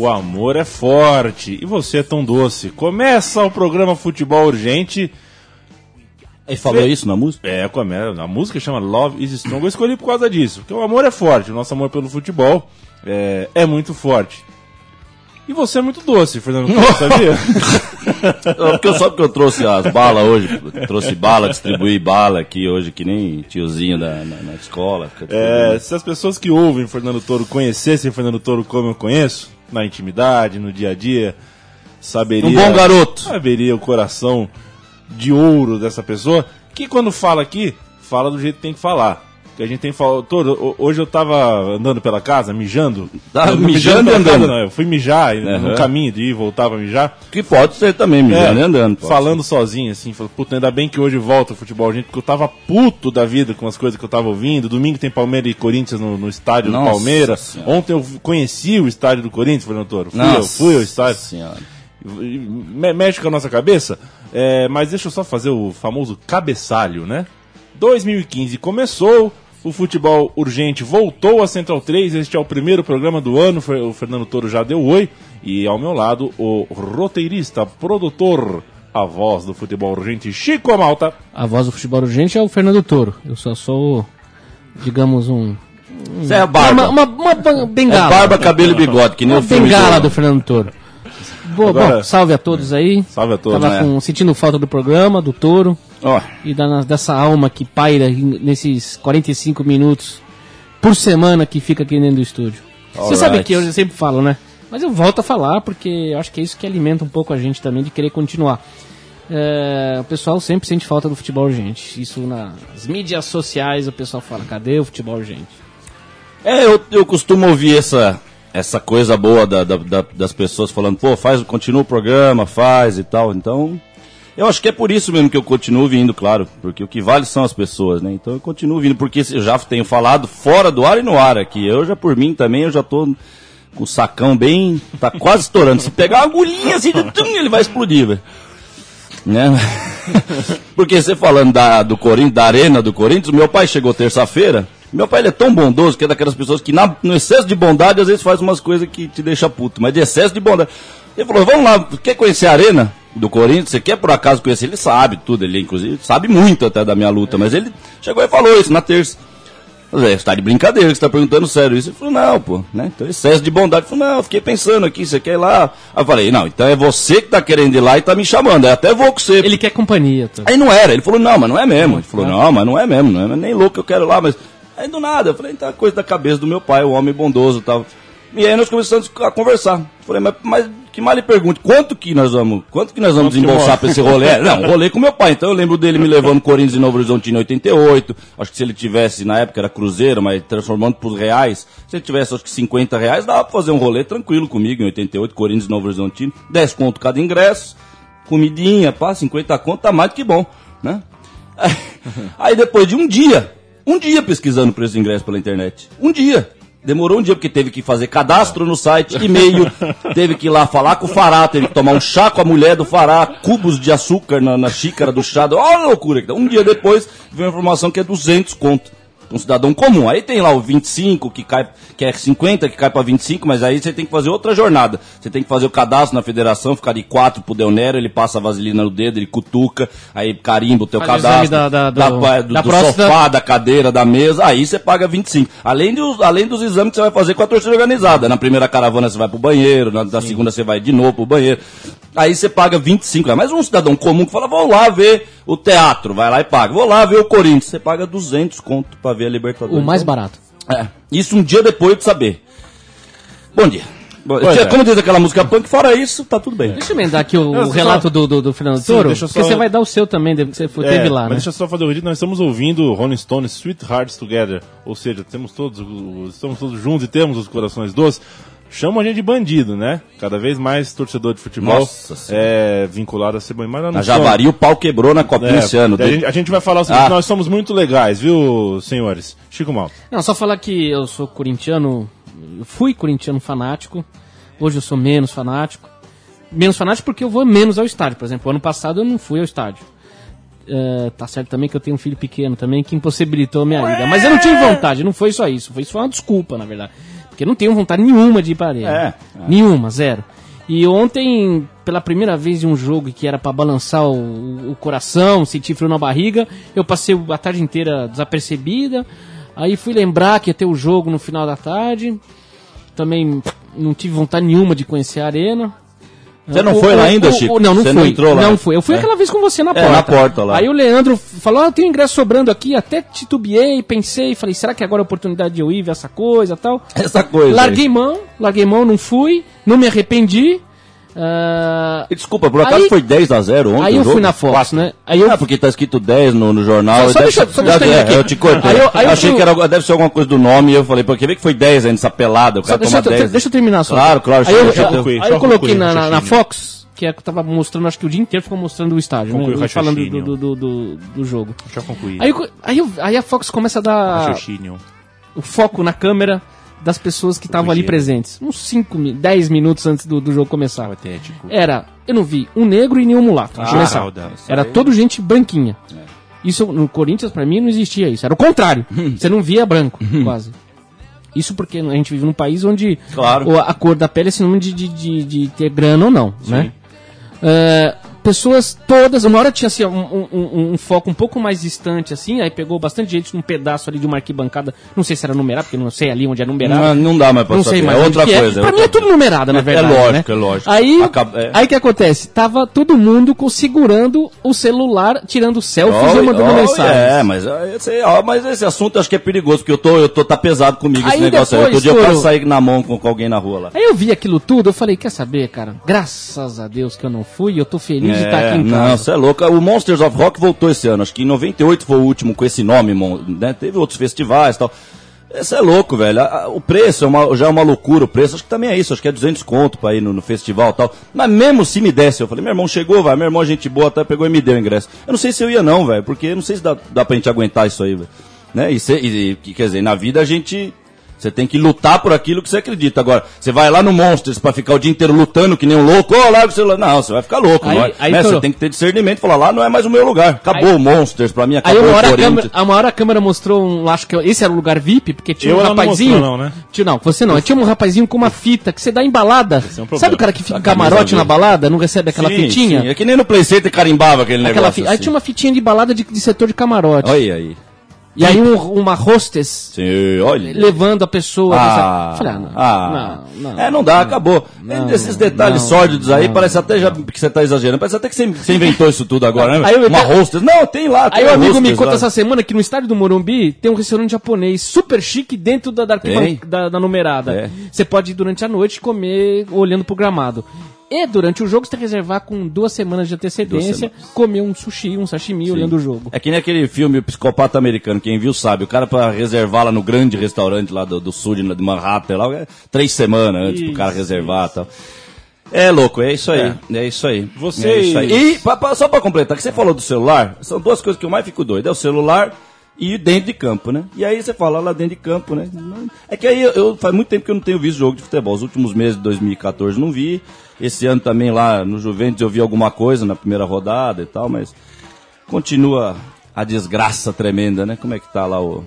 O amor é forte e você é tão doce. Começa o programa Futebol Urgente. Ele falou isso na música? É, começa. A música chama Love is Strong. Eu escolhi por causa disso. Porque o amor é forte. O nosso amor pelo futebol é, é muito forte. E você é muito doce, Fernando Torres, sabia? porque eu, só porque eu trouxe as balas hoje, trouxe bala, distribuí bala aqui hoje, que nem tiozinho da, na, na escola. É, se as pessoas que ouvem Fernando Toro conhecessem Fernando Toro como eu conheço, na intimidade, no dia a dia, saberia. Um bom garoto. Saberia o coração de ouro dessa pessoa, que quando fala aqui, fala do jeito que tem que falar que a gente tem falado. Todo, hoje eu tava andando pela casa, mijando. Tá mijando e andando. Casa, não, eu fui mijar uhum. no caminho de ir voltar pra mijar. Que pode ser também, mijando é, e andando. Falando ser. sozinho, assim, falando, puta, ainda bem que hoje volta o futebol, gente, porque eu tava puto da vida com as coisas que eu tava ouvindo. Domingo tem Palmeiras e Corinthians no, no estádio Nossa do Palmeiras. Senhora. Ontem eu conheci o estádio do Corinthians, Fernando Toro. Fui, eu fui ao estádio. Senhora. Mexe com a nossa cabeça, é, mas deixa eu só fazer o famoso cabeçalho, né? 2015 começou, o futebol urgente voltou a Central 3. Este é o primeiro programa do ano. O Fernando Toro já deu oi. E ao meu lado, o roteirista, produtor, a voz do futebol urgente, Chico Malta. A voz do futebol urgente é o Fernando Toro. Eu só sou, digamos, um. Você é a barba. Uma, uma, uma bengala. É barba, cabelo e bigode, que nem uma o filme bengala do... do Fernando Toro. Boa, Agora, bom, salve a todos aí. Salve a todos. Tava né? com, sentindo falta do programa, do Toro. Oh. E da, dessa alma que paira nesses 45 minutos por semana que fica aqui dentro do estúdio. All Você right. sabe que eu sempre falo, né? Mas eu volto a falar porque eu acho que é isso que alimenta um pouco a gente também de querer continuar. É, o pessoal sempre sente falta do futebol urgente. Isso nas mídias sociais o pessoal fala, cadê o futebol urgente? É, eu, eu costumo ouvir essa, essa coisa boa da, da, da, das pessoas falando, pô, faz, continua o programa, faz e tal. Então, eu acho que é por isso mesmo que eu continuo vindo, claro, porque o que vale são as pessoas, né? Então eu continuo vindo, porque eu já tenho falado fora do ar e no ar aqui. Eu já por mim também, eu já tô com o sacão bem, tá quase estourando. Se pegar uma agulhinha assim, ele vai explodir, velho. Né? porque você falando da, do Corinthians, da arena do Corinthians, meu pai chegou terça-feira, meu pai ele é tão bondoso que é daquelas pessoas que na, no excesso de bondade às vezes faz umas coisas que te deixa puto, mas de excesso de bondade. Ele falou: vamos lá, quer conhecer a arena do Corinthians? Você quer por acaso conhecer? Ele sabe tudo, ele inclusive sabe muito até da minha luta, mas ele chegou e falou isso na terça. Você está de brincadeira, você está perguntando sério isso. Ele falou, não, pô, né? Então, excesso de bondade. Ele falou, não, eu fiquei pensando aqui, você quer ir lá? Aí eu falei, não, então é você que está querendo ir lá e está me chamando, eu até vou com você. Ele quer companhia. Tá? Aí não era, ele falou, não, mas não é mesmo. Ele falou, não, mas não é mesmo, não é nem louco, eu quero ir lá, mas Aí do nada, eu falei, então é coisa da cabeça do meu pai, o homem bondoso e tal. E aí nós começamos a conversar. Falei, mas, mas que mal lhe pergunte, quanto que nós vamos, quanto que nós vamos desembolsar para esse rolê? Não, rolê com meu pai. Então eu lembro dele me levando Corinthians e Novo Horizonte em 88. Acho que se ele tivesse, na época era Cruzeiro, mas transformando por reais, se ele tivesse acho que 50 reais, dava para fazer um rolê tranquilo comigo em 88, Corinthians e Novo Horizonte. 10 conto cada ingresso, comidinha, pá, 50 conto, tá mais do que bom, né? Aí depois de um dia, um dia pesquisando preço de ingresso pela internet. Um dia. Demorou um dia porque teve que fazer cadastro no site, e-mail, teve que ir lá falar com o Fará, teve que tomar um chá com a mulher do Fará, cubos de açúcar na, na xícara do chá. Olha a loucura. Um dia depois veio a informação que é 200 conto um cidadão comum. Aí tem lá o 25 que cai, que é 50 que cai para 25, mas aí você tem que fazer outra jornada. Você tem que fazer o cadastro na federação, ficar de 4 pro Deonero, ele passa a vaselina no dedo, ele cutuca, aí carimba o teu Faz cadastro, da, da, do, da, do, da do sofá, da cadeira, da mesa, aí você paga 25. Além, de, além dos exames que você vai fazer com a torcida organizada. Na primeira caravana você vai pro banheiro, na, na segunda você vai de novo pro banheiro. Aí você paga 25 Mas um cidadão comum que fala, vou lá ver o teatro, vai lá e paga. Vou lá ver o Corinthians, você paga 200 conto para ver a Libertadores. O mais barato. É, isso um dia depois de saber. Bom dia. é. Como diz aquela música punk, fora isso, tá tudo bem. Deixa eu emendar aqui o, o relato só... do, do, do, Fernando Sim, Toro, só... porque você vai dar o seu também, você foi, é, teve lá, mas né? deixa eu só fazer o vídeo, nós estamos ouvindo Rolling Stones Sweet Hearts Together, ou seja, temos todos, estamos todos juntos e temos os corações doces. Chamam a gente de bandido, né? Cada vez mais torcedor de futebol é vinculado a ser bandido. Mas na Javari o pau quebrou na copinha é, esse ano. A gente, a gente, vai falar o seguinte, ah. nós somos muito legais, viu, senhores? Chico Mal. Não, só falar que eu sou corintiano, fui corintiano fanático, hoje eu sou menos fanático. Menos fanático porque eu vou menos ao estádio. Por exemplo, ano passado eu não fui ao estádio. Uh, tá certo também que eu tenho um filho pequeno também que impossibilitou a minha vida. Mas eu não tive vontade, não foi só isso. Foi, isso foi uma desculpa, na verdade porque não tenho vontade nenhuma de ir pra arena. É, é. Nenhuma, zero. E ontem, pela primeira vez em um jogo que era para balançar o, o, coração, sentir frio na barriga, eu passei a tarde inteira desapercebida. Aí fui lembrar que ia ter o jogo no final da tarde. Também não tive vontade nenhuma de conhecer a arena. Você não o, foi lá ainda, o, Chico? Não, não você fui. Não entrou lá? Não fui. Eu fui é. aquela vez com você na porta. É, na porta lá. Aí o Leandro falou, ah, eu tenho ingresso sobrando aqui, até titubeei, pensei, falei, será que agora é a oportunidade de eu ir ver essa coisa tal? Essa coisa. Larguei aí. mão, larguei mão, não fui, não me arrependi. Uh... Desculpa, por acaso aí, foi 10 a 0 ontem? Aí eu fui na Fox, Quatro. né? Aí eu... Ah, porque tá escrito 10 no, no jornal. Só, só deixa, só deixa eu, é, eu te cortei. Aí eu, aí eu achei fui... que era, deve ser alguma coisa do nome e eu falei, porque vê que foi 10 aí nessa pelada, o cara deixa, 10. Deixa eu terminar só. Claro, claro. Aí eu, eu, aí eu coloquei na, na, na Fox, que é que tava mostrando, acho que o dia inteiro ficou mostrando o estádio, Conclui né? Falando do, do, do, do, jogo. Já concluí. Aí, aí, aí a Fox começa a dar o foco na câmera das pessoas que estavam ali presentes. Uns 5, 10 minutos antes do, do jogo começar. Patético. Era, eu não vi um negro e nenhum mulato. Ah, começar. Era todo gente branquinha. É. Isso no Corinthians, para mim, não existia isso. Era o contrário. Você não via branco, quase. Isso porque a gente vive num país onde claro. a, cor da pele é sinônimo de, de, de, de ter grana ou não, Sim. né? Uh, pessoas todas, uma hora tinha assim, um, um, um, foco um pouco mais distante, assim, aí pegou bastante gente num pedaço ali de uma arquibancada, não sei se era numerado, porque não sei ali onde é numerado. Não, não dá mais pra não saber. sei mais é outra é. coisa. É. Pra mim é tudo numerado, na é, verdade. É lógico, né? é lógico. Aí, Acaba, é. aí que acontece? Tava todo mundo segurando o celular, tirando selfies oh, e mandando oh, mensagem. É, mas esse, mas esse assunto acho que é perigoso, porque eu tô, eu tô tá pesado comigo aí esse negócio depois, aí. Todo dia eu posso sair na mão com, com, alguém na rua lá. Aí eu vi aquilo tudo, eu falei, quer saber, cara? Graças a Deus que eu não fui, eu tô feliz de estar aqui em casa. Não, você é louco. O Monsters of Rock voltou esse ano. Acho que em 98 foi o último com esse nome, né? Teve outros festivais e tal. Esse é louco, velho. O preço é uma, já é uma loucura. O preço, acho que também é isso. Acho que é 200 conto pra ir no, no festival e tal. Mas mesmo se me desse, eu falei, meu irmão chegou, vai. Meu irmão, gente boa, até pegou e me deu o ingresso. Eu não sei se eu ia, não, velho. Porque não sei se dá, dá pra gente aguentar isso aí, velho. Né? E, se, e, quer dizer, na vida a gente você tem que lutar por aquilo que você acredita. Agora, você vai lá no Monsters para ficar o dia inteiro lutando que nem um louco, ô, oh, larga o celular. Não, você vai ficar louco. Aí, vai, aí né? Você tem que ter discernimento e falar, lá não é mais o meu lugar. Acabou aí, o Monsters, pra mim acabou aí uma hora o Corinthians. A uma hora a câmera mostrou um, acho que esse era o lugar VIP, porque tinha eu um rapazinho. Não, mostrou, não, né? Tinha, não, você não. Tinha um rapazinho com uma fita que você dá em balada. É um Sabe o cara que fica em camarote na balada, não recebe aquela sim, fitinha? Sim. É que nem no Playcenter carimbava aquele aquela negócio. Assim. Aí tinha uma fitinha de balada de, de setor de camarote. Olha aí. E aí um, uma hostess Sim, olha. levando a pessoa. Ah, falei, ah, não, ah, não, não, É, não dá, não, acabou. Não, Esses detalhes sórdidos aí, parece até já que você está exagerando. Parece até que você, você inventou isso tudo agora, né? Aí, uma hostess. Não, tem lá. Tem aí o amigo me conta lá. essa semana que no estádio do Morumbi tem um restaurante japonês super chique dentro da, da, da, da numerada. É. Você pode ir durante a noite comer olhando pro gramado. E durante o jogo você tem que reservar com duas semanas de antecedência, comer um sushi, um sashimi Sim. olhando o jogo. É que nem aquele filme O Psicopata Americano, quem viu sabe, o cara para reservar lá no grande restaurante lá do, do sul de, de Manhattan, lá, é três semanas antes isso, pro cara reservar e tal. É louco, é isso aí. É, é isso aí. Você. É isso aí. E pra, pra, só para completar, que você falou do celular, são duas coisas que eu mais fico doido. É o celular e dentro de campo, né? E aí você fala lá dentro de campo, né? É que aí eu, eu, faz muito tempo que eu não tenho visto jogo de futebol. Os últimos meses de 2014 não vi. Esse ano também lá no Juventus eu vi alguma coisa na primeira rodada e tal, mas continua a desgraça tremenda, né? Como é que tá lá o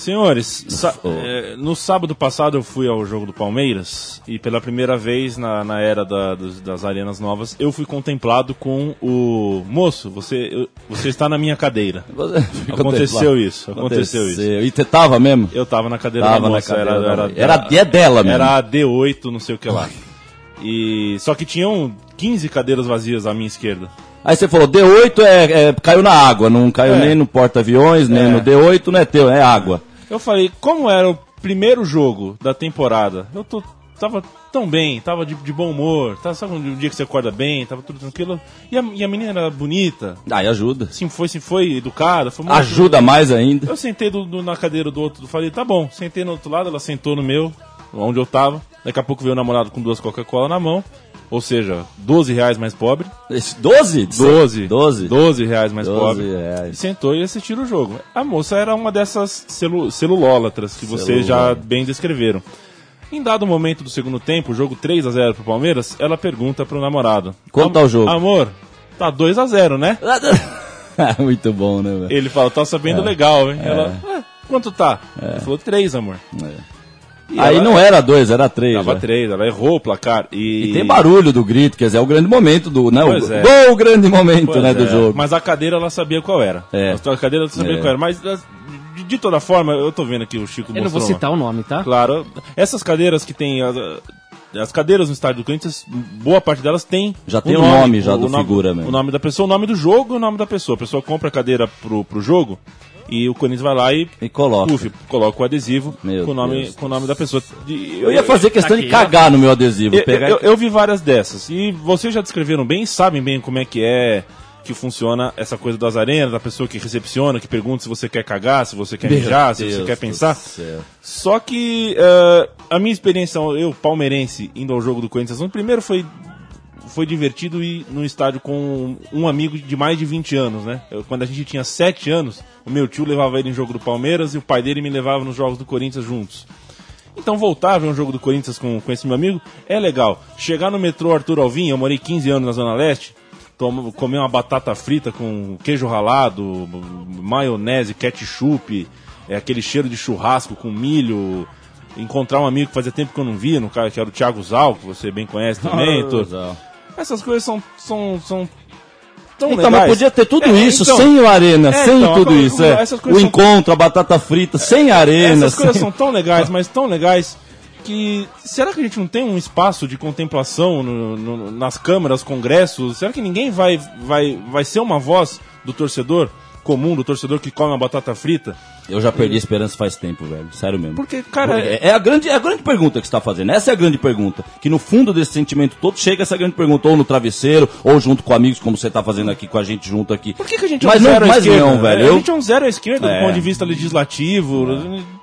Senhores, é, no sábado passado eu fui ao jogo do Palmeiras e pela primeira vez na, na era da, dos, das arenas novas eu fui contemplado com o moço. Você, você está na minha cadeira. aconteceu isso. Aconteceu, isso. E você tava mesmo? Eu tava na cadeira tava da moça. Cadeira era, era, era, era, é dela mesmo. Era a D8, não sei o que lá. E só que tinham 15 cadeiras vazias à minha esquerda. Aí você falou, D8 é, é caiu na água, não caiu é. nem no porta-aviões, nem é. no D8, não é teu, é água. Eu falei, como era o primeiro jogo da temporada, eu tô, tava tão bem, tava de, de bom humor, tava, sabe um dia que você acorda bem, tava tudo tranquilo. E a, e a menina era bonita. Aí ajuda. Sim, foi, sim, foi educada. Foi ajuda mais ainda. Eu sentei do, do, na cadeira do outro, falei, tá bom. Sentei no outro lado, ela sentou no meu, onde eu tava. Daqui a pouco veio o namorado com duas Coca-Cola na mão. Ou seja, 12 reais mais pobre. Esse 12? 12. 12. 12 reais mais 12 pobre. Reais. E sentou e assistiu o jogo. A moça era uma dessas celu celulólatras que vocês já bem descreveram. Em dado momento do segundo tempo, jogo 3 a 0 pro Palmeiras, ela pergunta pro namorado: Quanto tá o jogo? Amor, tá 2 a 0 né? Muito bom, né, velho? Ele fala: Tá sabendo é. legal, hein? É. Ela: Quanto tá? É. Ele falou: 3, amor. É. Aí não era dois, era três. Tava né? três, ela errou o placar. E... e... tem barulho do grito, quer dizer, é o grande momento do. Né, pois o, é. Gol, o grande momento pois né, é. do jogo. Mas a cadeira ela sabia qual era. É. A cadeira ela sabia é. qual era. Mas de, toda forma, eu tô vendo aqui o Chico Eu não vou citar o nome, tá? Claro. Essas cadeiras que tem. As, as cadeiras no estádio do Corinthians, boa parte delas tem. Já tem o nome, nome já o do nome, figura mesmo. O nome da pessoa, o nome do jogo e o nome da pessoa. A pessoa compra a cadeira pro, pro jogo e o Corinthians vai lá e, e coloca. Uf, coloca o adesivo com o, nome, com o nome da pessoa. Eu ia fazer questão Aqui, de cagar no meu adesivo. Eu, eu, eu, vi várias dessas. E vocês já descreveram bem, sabem bem como é que é que funciona essa coisa das arenas, da pessoa que recepciona, que pergunta se você quer cagar, se você quer mijar, se você quer pensar. Só que uh, a minha experiência, eu palmeirense, indo ao jogo do Corinthians, primeiro foi foi divertido ir no estádio com um amigo de mais de 20 anos, né? Eu, quando a gente tinha 7 anos, o meu tio levava ele em jogo do Palmeiras e o pai dele me levava nos jogos do Corinthians juntos. Então voltar a ver um jogo do Corinthians com, com esse meu amigo é legal. Chegar no metrô Arthur Alvim, eu morei 15 anos na Zona Leste, toma, comer uma batata frita com queijo ralado, maionese, ketchup, é, aquele cheiro de churrasco com milho, encontrar um amigo que fazia tempo que eu não via, no cara que era o Thiago Zal, que você bem conhece também. Oh, essas coisas são, são, são tão então, legais. mas podia ter tudo é, isso então, sem o Arena, é, sem então, tudo isso. É. O encontro, a batata frita, sem Arena. Essas sem... coisas são tão legais, mas tão legais que será que a gente não tem um espaço de contemplação no, no, nas câmaras, congressos? Será que ninguém vai, vai, vai ser uma voz do torcedor comum, do torcedor que come uma batata frita? Eu já perdi a esperança faz tempo, velho. Sério mesmo. Porque, cara. É, é, a, grande, é a grande pergunta que você está fazendo. Essa é a grande pergunta. Que no fundo desse sentimento todo chega essa grande pergunta, ou no travesseiro, ou junto com amigos, como você está fazendo aqui com a gente junto aqui. Por que, que a gente é um zero não, à esquerda? Não, velho. É, a gente é um zero à esquerda é. do ponto de vista legislativo. É.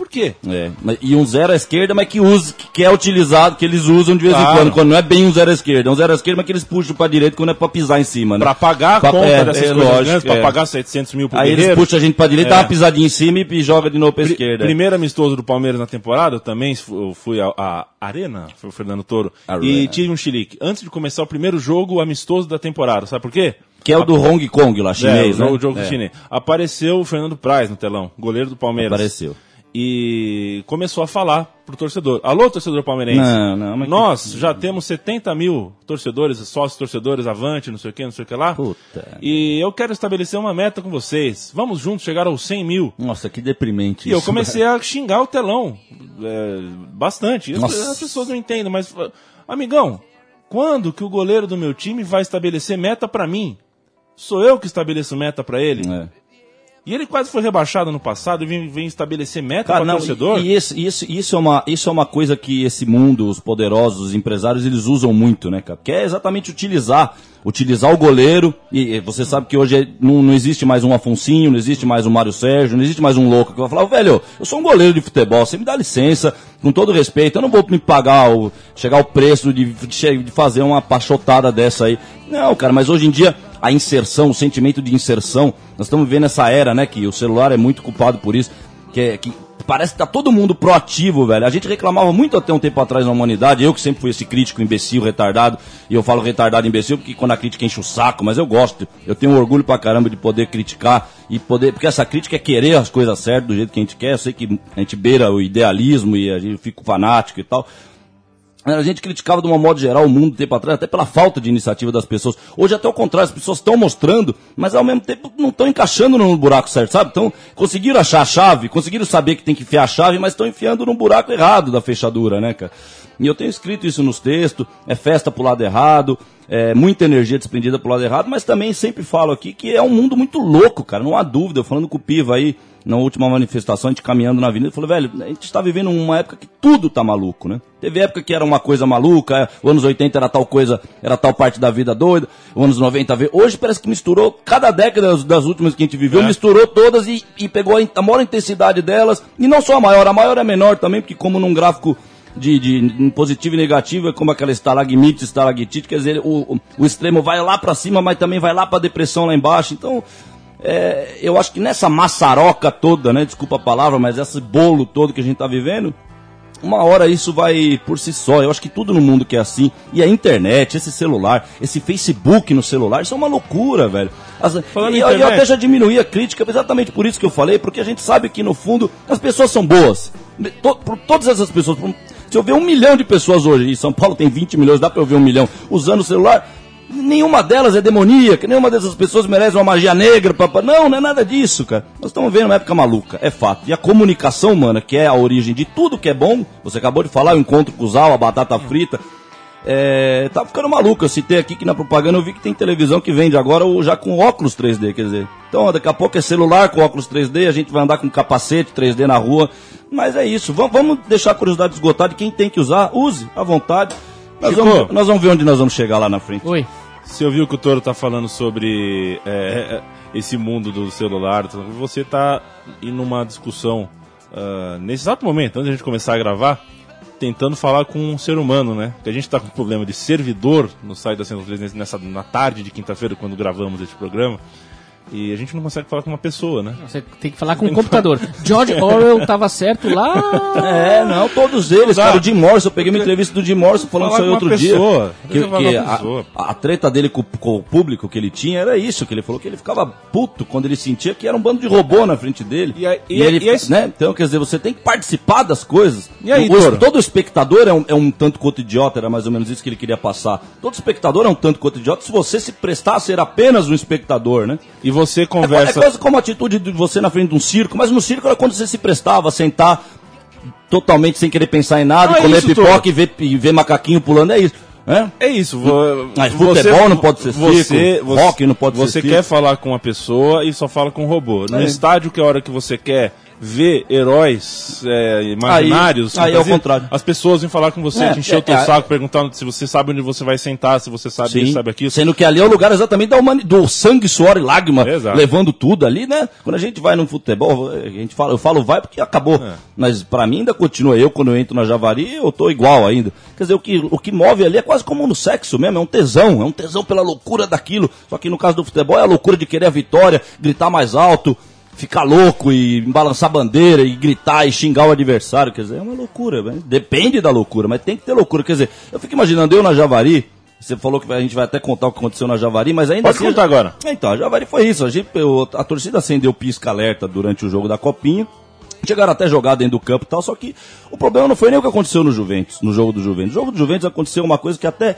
Por quê? É, e um zero à esquerda, mas que, usa, que é utilizado, que eles usam de vez claro. em quando, quando não é bem um zero à esquerda. É um zero à esquerda, mas que eles puxam pra direita quando é pra pisar em cima, né? Pra pagar a pra, conta é, dessas é, coisas lógico, grandes, pra é. pagar 700 mil por Aí guerreiro. eles puxam a gente pra direita, é. dá uma pisadinha em cima e joga de novo pra Pr esquerda. Primeiro amistoso do Palmeiras na temporada, eu também fui à Arena, foi o Fernando Toro, Arena. e tive um chilique. Antes de começar o primeiro jogo amistoso da temporada, sabe por quê? Que é o do Hong Kong lá, chinês, é, né? o jogo é. chinês. Apareceu o Fernando Praz no telão, goleiro do Palmeiras. Apareceu e começou a falar pro torcedor. Alô, torcedor palmeirense. Não, não, mas Nós que... já temos 70 mil torcedores, sócios torcedores avante, não sei o que, não sei o que lá. Puta. E eu quero estabelecer uma meta com vocês. Vamos juntos chegar aos 100 mil. Nossa, que deprimente E isso, eu comecei a xingar o telão. É, bastante. As, as pessoas não entendem, mas... Amigão, quando que o goleiro do meu time vai estabelecer meta para mim? Sou eu que estabeleço meta para ele? É. E ele quase foi rebaixado no passado e vem, vem estabelecer meta para o torcedor. E, isso, isso, isso, é uma, isso é uma coisa que esse mundo, os poderosos, os empresários, eles usam muito, né, cara? Que é exatamente utilizar, utilizar o goleiro. E, e você sabe que hoje é, não, não existe mais um Afonsinho, não existe mais um Mário Sérgio, não existe mais um louco que vai falar, velho, eu sou um goleiro de futebol, você me dá licença, com todo respeito, eu não vou me pagar, o, chegar ao preço de, de fazer uma pachotada dessa aí. Não, cara, mas hoje em dia a inserção, o sentimento de inserção. Nós estamos vivendo essa era, né, que o celular é muito culpado por isso, que, é, que parece que tá todo mundo proativo, velho. A gente reclamava muito até um tempo atrás na humanidade, eu que sempre fui esse crítico imbecil, retardado, e eu falo retardado imbecil porque quando a crítica enche o saco, mas eu gosto, eu tenho orgulho pra caramba de poder criticar e poder, porque essa crítica é querer as coisas certas do jeito que a gente quer, eu sei que a gente beira o idealismo e a gente fica fanático e tal, a gente criticava de uma modo geral o mundo tempo atrás, até pela falta de iniciativa das pessoas. Hoje até o contrário, as pessoas estão mostrando, mas ao mesmo tempo não estão encaixando no buraco certo, sabe? Então, conseguiram achar a chave, conseguiram saber que tem que enfiar a chave, mas estão enfiando no buraco errado da fechadura, né, cara? E eu tenho escrito isso nos textos, é festa pro lado errado, é muita energia despendida pro lado errado, mas também sempre falo aqui que é um mundo muito louco, cara, não há dúvida. Eu falando com o Piva aí, na última manifestação, a gente caminhando na avenida, falou, velho, a gente está vivendo uma época que tudo tá maluco, né? Teve época que era uma coisa maluca, os anos 80 era tal coisa, era tal parte da vida doida, os anos 90 veio. Hoje parece que misturou, cada década das, das últimas que a gente viveu, é. misturou todas e, e pegou a, a maior intensidade delas, e não só a maior, a maior é menor também, porque como num gráfico de, de positivo e negativo, é como aquela estalagmite, estalactite, quer dizer, o, o, extremo vai lá para cima, mas também vai lá para depressão lá embaixo. Então, é, eu acho que nessa maçaroca toda, né? Desculpa a palavra, mas esse bolo todo que a gente está vivendo, uma hora isso vai por si só. Eu acho que tudo no mundo que é assim. E a internet, esse celular, esse Facebook no celular, isso é uma loucura, velho. As, e eu, eu até já diminuí a crítica exatamente por isso que eu falei, porque a gente sabe que no fundo as pessoas são boas. por todas essas pessoas, por, se eu ver um milhão de pessoas hoje, e São Paulo tem 20 milhões, dá para eu ver um milhão, usando o celular, nenhuma delas é demoníaca, nenhuma dessas pessoas merece uma magia negra. Papá. Não, não é nada disso, cara. Nós estamos vendo uma época maluca, é fato. E a comunicação humana, que é a origem de tudo que é bom, você acabou de falar, o encontro com o Zal, a batata frita, é, tá ficando maluco. Eu citei aqui que na propaganda eu vi que tem televisão que vende agora já com óculos 3D, quer dizer. Então daqui a pouco é celular com óculos 3D, a gente vai andar com capacete 3D na rua. Mas é isso, vamos, deixar a curiosidade esgotada. Quem tem que usar, use, à vontade. Nós vamos, nós vamos ver onde nós vamos chegar lá na frente. Oi. Você ouviu que o Toro tá falando sobre é, esse mundo do celular? Você tá em uma discussão uh, nesse exato momento, antes de a gente começar a gravar, tentando falar com um ser humano, né? Porque a gente está com problema de servidor no site da Central 3 nessa, na tarde de quinta-feira, quando gravamos esse programa. E a gente não consegue falar com uma pessoa, né? Você tem que falar com um computador. George Orwell estava certo lá. É, não, todos eles, cara. O Jim Morrison, eu peguei uma entrevista do Jim Morrison falando isso aí outro pessoa. dia. Que, que a, a, treta dele com, com, o público que ele tinha era isso, que ele falou que ele ficava puto quando ele sentia que era um bando de robô na frente dele. E, aí, e, e ele, e né? Então, quer dizer, você tem que participar das coisas. E aí, o, todo espectador é um, é um tanto quanto idiota, era mais ou menos isso que ele queria passar. Todo espectador é um tanto quanto idiota se você se prestar a ser apenas um espectador, né? E você conversa. É, é quase como a atitude de você na frente de um circo, mas no circo era quando você se prestava a sentar totalmente sem querer pensar em nada, é comer isso, pipoca e ver, e ver macaquinho pulando, é isso. É, é isso. Mas futebol não pode ser você, circo, você, rock não pode você ser Você quer falar com uma pessoa e só fala com um robô. No é. estádio, que é a hora que você quer ver heróis é, imaginários. Aí, aí é o contrário. As pessoas vêm falar com você, é, te encher é, o teu é, saco, perguntando se você sabe onde você vai sentar, se você sabe sim, isso, sabe aquilo. Sendo que ali é o lugar exatamente da humani do sangue, suor e lágrima, levando tudo ali, né? Quando a gente vai no futebol, a gente fala, eu falo vai porque acabou. É. Mas para mim ainda continua. Eu, quando eu entro na Javari, eu tô igual ainda. Quer dizer, o que, o que move ali é quase como no sexo mesmo, é um tesão, é um tesão pela loucura daquilo. Só que no caso do futebol é a loucura de querer a vitória, gritar mais alto, ficar louco e balançar bandeira e gritar e xingar o adversário. Quer dizer, é uma loucura. Né? Depende da loucura, mas tem que ter loucura. Quer dizer, eu fico imaginando eu na Javari. Você falou que a gente vai até contar o que aconteceu na Javari, mas ainda Pode assim. contar agora. Então, a Javari foi isso. A, gente, a torcida acendeu pisca-alerta durante o jogo da Copinha. Chegaram até jogar dentro do campo e tal, só que o problema não foi nem o que aconteceu no Juventus, no jogo do Juventus. No jogo do Juventus aconteceu uma coisa que até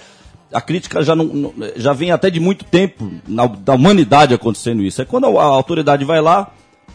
a crítica já, não, já vem até de muito tempo na, da humanidade acontecendo isso. É quando a, a autoridade vai lá,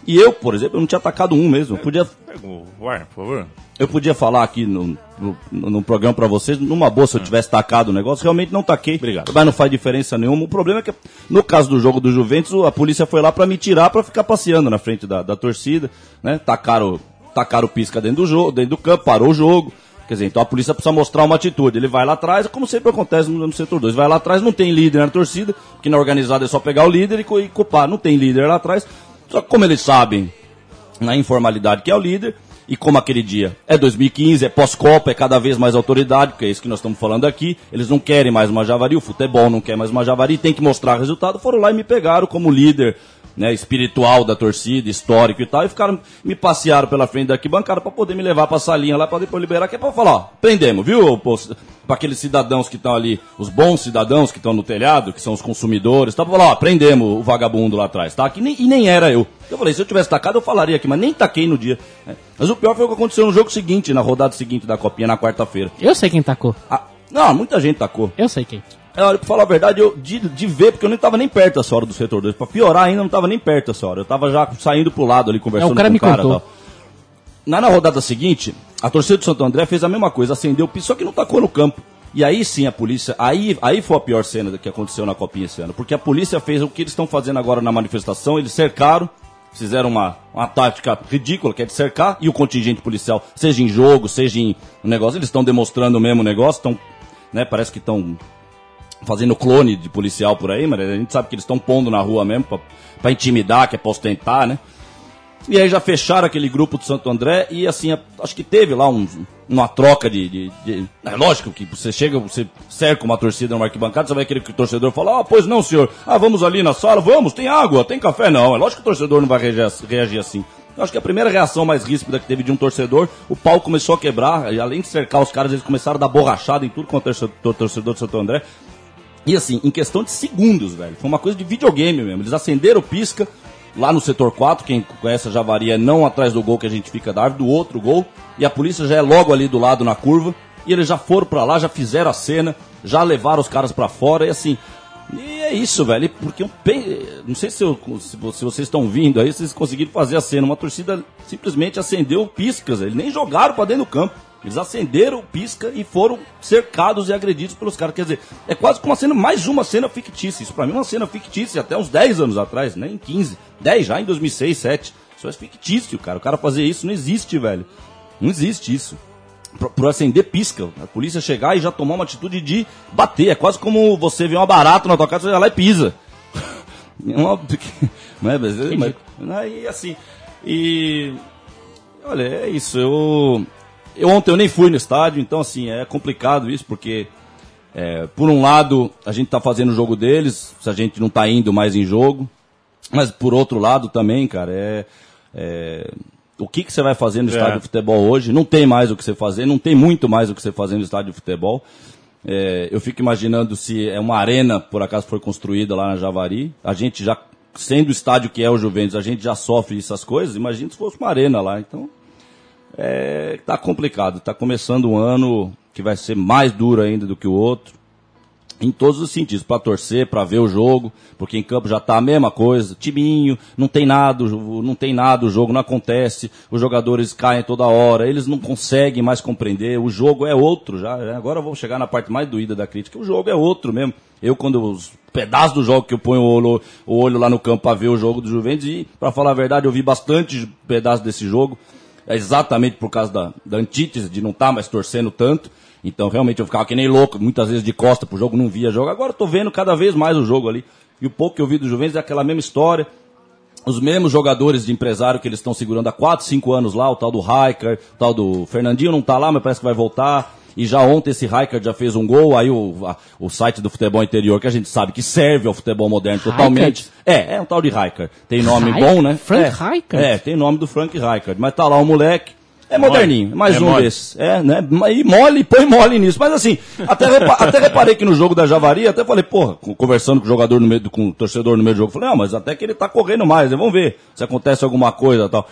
e eu, por exemplo, eu não tinha atacado um mesmo. Eu podia. Por favor. Eu podia falar aqui no, no, no programa para vocês, numa boa, se eu tivesse tacado o negócio, realmente não taquei. Obrigado. Mas não faz diferença nenhuma. O problema é que, no caso do jogo do Juventus, a polícia foi lá para me tirar para ficar passeando na frente da, da torcida, né? Tacaram, tacaram pisca dentro do jogo, dentro do campo, parou o jogo. Quer dizer, então a polícia precisa mostrar uma atitude. Ele vai lá atrás, como sempre acontece no, no setor 2. Vai lá atrás, não tem líder na torcida, que na organizada é só pegar o líder e, e culpar. Não tem líder lá atrás, só que como eles sabem, na informalidade que é o líder, e como aquele dia é 2015, é pós-Copa, é cada vez mais autoridade, porque é isso que nós estamos falando aqui, eles não querem mais uma Javari, o futebol não quer mais uma Javari, tem que mostrar resultado, foram lá e me pegaram como líder né, espiritual da torcida, histórico e tal, e ficaram, me passearam pela frente da arquibancada para poder me levar para a salinha lá para depois liberar, que é para falar, ó, prendemos, viu, para aqueles cidadãos que estão ali, os bons cidadãos que estão no telhado, que são os consumidores, tá, para falar, ó, prendemos o vagabundo lá atrás, tá, que nem, e nem era eu. Eu falei, se eu tivesse tacado, eu falaria aqui, mas nem taquei no dia. Né? Mas o pior foi o que aconteceu no jogo seguinte, na rodada seguinte da Copinha, na quarta-feira. Eu sei quem tacou. Ah, não, muita gente tacou. Eu sei quem. É, olha, pra falar a verdade, eu, de, de ver, porque eu nem tava nem perto dessa hora do setor 2. Pra piorar ainda, não tava nem perto dessa hora. Eu tava já saindo pro lado ali, conversando é, o cara com o cara. Contou. Na, na rodada seguinte, a torcida do Santo André fez a mesma coisa, acendeu o piso, só que não tacou no campo. E aí sim a polícia, aí, aí foi a pior cena que aconteceu na Copinha esse ano, porque a polícia fez o que eles estão fazendo agora na manifestação, eles cercaram, fizeram uma, uma tática ridícula, que é de cercar, e o contingente policial, seja em jogo, seja em negócio, eles estão demonstrando o mesmo negócio, estão, né, parece que estão fazendo clone de policial por aí, mas a gente sabe que eles estão pondo na rua mesmo para intimidar, que é pra ostentar, né? E aí já fecharam aquele grupo do Santo André e assim, acho que teve lá um, uma troca de, de, de, É lógico que você chega, você cerca uma torcida numa arquibancada, você vai querer que o torcedor fale, ah, pois não, senhor. Ah, vamos ali na sala, vamos, tem água, tem café. Não, é lógico que o torcedor não vai reagir, assim. Eu acho que a primeira reação mais ríspida que teve de um torcedor, o pau começou a quebrar, e além de cercar os caras, eles começaram a dar borrachada em tudo quanto é torcedor, torcedor do Santo André. E assim, em questão de segundos, velho. Foi uma coisa de videogame mesmo. Eles acenderam o pisca, lá no setor 4, quem conhece a Javari é não atrás do gol que a gente fica da árvore, do outro gol, e a polícia já é logo ali do lado na curva, e eles já foram para lá, já fizeram a cena, já levaram os caras para fora, e assim, e é isso, velho, porque eu, não sei se, eu, se, vocês estão vindo aí, vocês conseguiram fazer a cena, uma torcida simplesmente acendeu piscas, eles nem jogaram para dentro do campo, eles acenderam o pisca e foram cercados e agredidos pelos caras. Quer dizer, é quase como uma cena, mais uma cena fictícia. Isso pra mim é uma cena fictícia até uns 10 anos atrás, nem 15. 10 já em 2006, 2007. Isso é fictício, cara. O cara fazer isso não existe, velho. Não existe isso. Por, por acender pisca. A polícia chegar e já tomar uma atitude de bater. É quase como você vê uma barata na tua casa, você vai lá e pisa. É uma... Não é, mas, mas, aí assim. E. Olha, é isso. Eu. Eu, ontem eu nem fui no estádio, então assim, é complicado isso, porque é, por um lado a gente está fazendo o jogo deles, se a gente não está indo mais em jogo, mas por outro lado também, cara, é, é o que, que você vai fazer no estádio é. de futebol hoje? Não tem mais o que você fazer, não tem muito mais o que você fazer no estádio de futebol. É, eu fico imaginando se é uma arena, por acaso foi construída lá na Javari, a gente já, sendo o estádio que é o Juventus, a gente já sofre essas coisas, imagina se fosse uma arena lá, então é, tá complicado. Tá começando um ano que vai ser mais duro ainda do que o outro. Em todos os sentidos, para torcer, para ver o jogo, porque em campo já tá a mesma coisa, timinho, não tem nada, não tem nada, o jogo não acontece, os jogadores caem toda hora, eles não conseguem mais compreender, o jogo é outro já, né? agora vamos chegar na parte mais doída da crítica, o jogo é outro mesmo. Eu quando os pedaços do jogo que eu ponho o olho, o olho lá no campo para ver o jogo do Juventus e, para falar a verdade, eu vi bastante pedaços desse jogo exatamente por causa da, da antítese, de não estar tá mais torcendo tanto. Então, realmente, eu ficava que nem louco, muitas vezes de costa pro jogo, não via jogo. Agora tô vendo cada vez mais o jogo ali. E o pouco que eu vi do Juventus é aquela mesma história. Os mesmos jogadores de empresário que eles estão segurando há 4, 5 anos lá, o tal do Hiker, o tal do Fernandinho não tá lá, mas parece que vai voltar. E já ontem esse Rijkaard já fez um gol, aí o, a, o site do futebol interior, que a gente sabe que serve ao futebol moderno totalmente. É, é um tal de Rijkaard. Tem nome bom, né? Frank é? É, tem nome do Frank Rijkaard. Mas tá lá o moleque. É moderninho, mais é um mole. desses. É, né? E mole, põe mole nisso. Mas assim, até, repa até reparei que no jogo da Javari, até falei, porra, conversando com o jogador no meio, com o torcedor no meio do jogo, falei, não, mas até que ele tá correndo mais, né? Vamos ver se acontece alguma coisa e tal.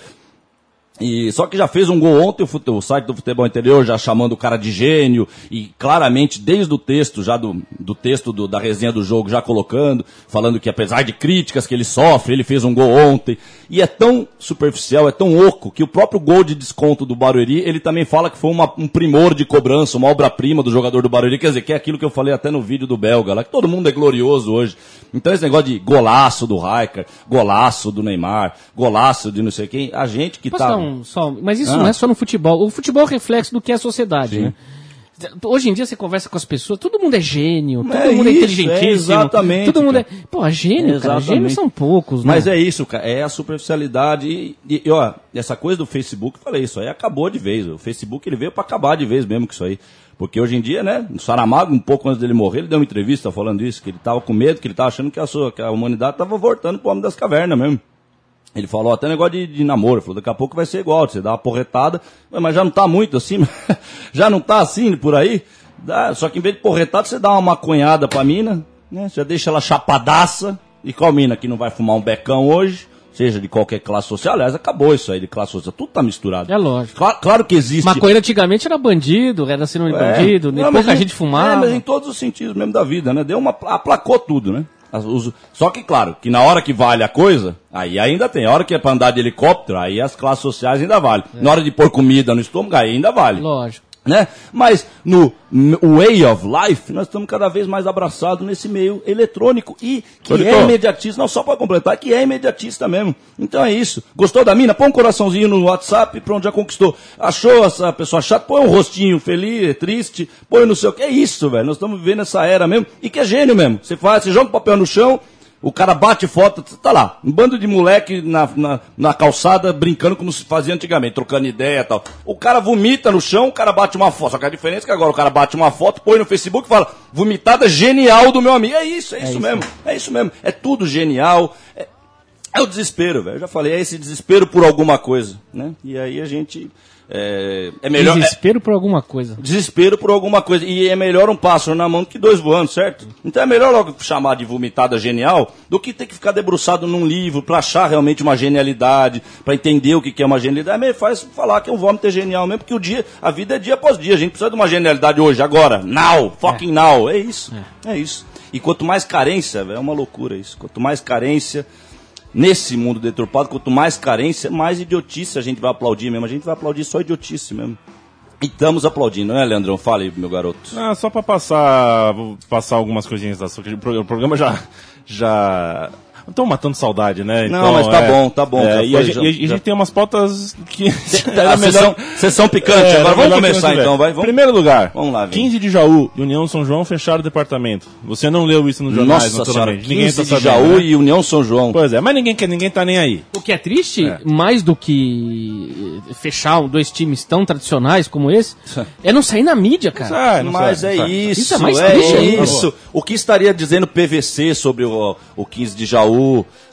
E, só que já fez um gol ontem, o, o, site do Futebol Interior já chamando o cara de gênio, e claramente, desde o texto, já do, do texto do, da resenha do jogo, já colocando, falando que apesar de críticas que ele sofre, ele fez um gol ontem. E é tão superficial, é tão oco, que o próprio gol de desconto do Barueri, ele também fala que foi uma, um primor de cobrança, uma obra-prima do jogador do Barueri, quer dizer, que é aquilo que eu falei até no vídeo do Belga lá, que todo mundo é glorioso hoje. Então esse negócio de golaço do Raikar, golaço do Neymar, golaço de não sei quem, a gente que Posso tá só, mas isso ah. não é só no futebol. O futebol é reflexo do que é a sociedade, Sim. né? Hoje em dia você conversa com as pessoas, todo mundo é gênio, todo é mundo é isso, é inteligentíssimo. É exatamente. Todo mundo é. Pô, gênio, cara. Gênios são poucos, né? Mas é isso, cara. É a superficialidade. E, e, e, ó, essa coisa do Facebook, falei, isso aí acabou de vez. O Facebook ele veio para acabar de vez mesmo com isso aí. Porque hoje em dia, né, o Saramago, um pouco antes dele morrer, ele deu uma entrevista falando isso, que ele tava com medo, que ele tava achando que a, sua, que a humanidade tava voltando pro homem das cavernas mesmo. Ele falou até negócio de, de namoro, falou, daqui a pouco vai ser igual, você dá uma porretada, mas já não tá muito assim, já não tá assim por aí. Dá, só que em vez de porretada, você dá uma maconhada pra mina, né? Você deixa ela chapadaça, e qual mina que não vai fumar um becão hoje? Seja de qualquer classe social, aliás, acabou isso aí de classe social, tudo tá misturado. É lógico. Claro, claro que existe. Maconha antigamente era bandido, era sinônimo de é. bandido, não, pouca gente fumava. É, mas em todos os sentidos mesmo da vida, né? Deu uma, aplacou tudo, né? Só que, claro, que na hora que vale a coisa, aí ainda tem. A hora que é pra andar de helicóptero, aí as classes sociais ainda vale. É. Na hora de pôr comida no estômago, aí ainda vale. Lógico. Né? Mas no way of life, nós estamos cada vez mais abraçados nesse meio eletrônico e que é imediatista, não só para completar, que é imediatista mesmo. Então é isso. Gostou da mina? Põe um coraçãozinho no WhatsApp, pronto, já conquistou. Achou essa pessoa chata? Põe um rostinho feliz, triste, põe no seu. Que é isso, velho. Nós estamos vivendo essa era mesmo. E que é gênio mesmo. Você faz, você joga o papel no chão, o cara bate foto, tá lá, um bando de moleque na, na, na, calçada brincando como se fazia antigamente, trocando ideia e tal. O cara vomita no chão, o cara bate uma foto. Só que a diferença é que agora o cara bate uma foto, põe no Facebook e fala, vomitada genial do meu amigo. É isso, é, é isso, isso, mesmo. É isso mesmo. É tudo genial. É, é o desespero, velho. Eu já falei, é esse desespero por alguma coisa, né? E aí a gente É, é melhor. Desespero é, por alguma coisa. Desespero por alguma coisa. E é melhor um pássaro na mão do que dois voando, certo? Então é melhor logo chamar de vomitada genial do que ter que ficar debruçado num livro para achar realmente uma genialidade, para entender o que é uma genialidade. É faz falar que um vômito é genial mesmo, porque o dia, a vida é dia após dia. A gente precisa de uma genialidade hoje, agora, now, fucking é. now. É isso. É. é isso. E quanto mais carência, é uma loucura isso. Quanto mais carência, nesse mundo deturpado, quanto mais carência, mais idiotice a gente vai aplaudir mesmo. A gente vai aplaudir só idiotice mesmo. E estamos aplaudindo, né, Leandrão? Fale, meu garoto. Ah, só para passar, passar algumas coisinhas da sua. O programa já, já estão matando saudade, né? Então, não, mas tá é, bom, tá bom. É, e, a, já, e, a, gente tem umas pautas que. a melhor... sessão, picante, é, agora vamos começar então, vai. Vamos... Primeiro lugar, vamos lá, 15 de Jaú, União São João fecharam o departamento. Você não leu isso nos jornais, Nossa naturalmente. Senhora, ninguém 15 tá sabendo, de Jaú né? e União São João. Pois é, mas ninguém, ninguém tá nem aí. O que é triste, é. mais do que fechar dois times tão tradicionais como esse, é não sair na mídia, cara. Não mas sai, é isso, isso é, mais é triste isso. O que estaria dizendo PVC sobre o, o 15 de Jaú,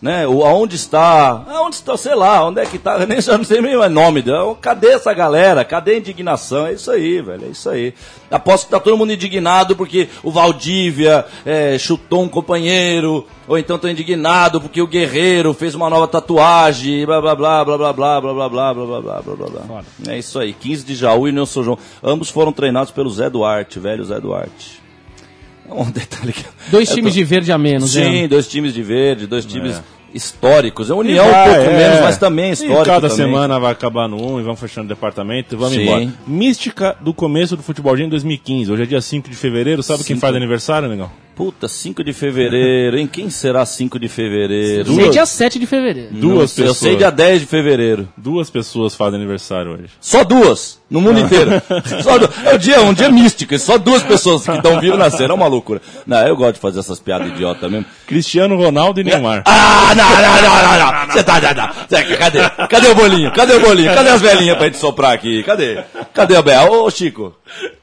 né? O, aonde está? Aonde está? Sei lá, onde é que está? Nem não sei nem o nome dela. Cadê essa galera? Cadê a indignação? É isso aí, velho, é isso aí. Aposto que tá todo mundo indignado porque o Valdívia é, chutou um companheiro, ou então tô indignado porque o Guerreiro fez uma nova tatuagem, blá blá blá blá blá blá blá blá blá blá blá blá blá blá. É isso aí, 15 de Jaú e Nelson João. Ambos foram treinados pelo Zé Duarte, velho Zé Duarte. Um detalhe que... Dois times tô... de verde a menos, Sim, né? dois times de verde, dois times é históricos. A União vai, um pouco é. menos, mas também histórico. E cada também. semana vai acabar no 1 um, e vamos fechando o departamento e vamos Sim. embora. Mística do começo do futebol em 2015. Hoje é dia 5 de fevereiro. Sabe Cinco. quem faz aniversário, negão? Puta, 5 de fevereiro, hein? Quem será 5 de fevereiro? Duas... Sei dia 7 de fevereiro. Duas pessoas. Eu sei dia 10 de fevereiro. Duas pessoas fazem aniversário hoje. Só duas? No mundo inteiro. só. É o dia, um dia místico. Só duas pessoas que estão vivos nasceram. É uma loucura. Não, eu gosto de fazer essas piadas idiota mesmo. Cristiano Ronaldo e Neymar. Ah, não, não, não, não, não. Você tá, não, não. Cadê? Cadê o bolinho? Cadê o bolinho? Cadê as velhinhas pra gente soprar aqui? Cadê? Cadê a Bel? Ô, Chico.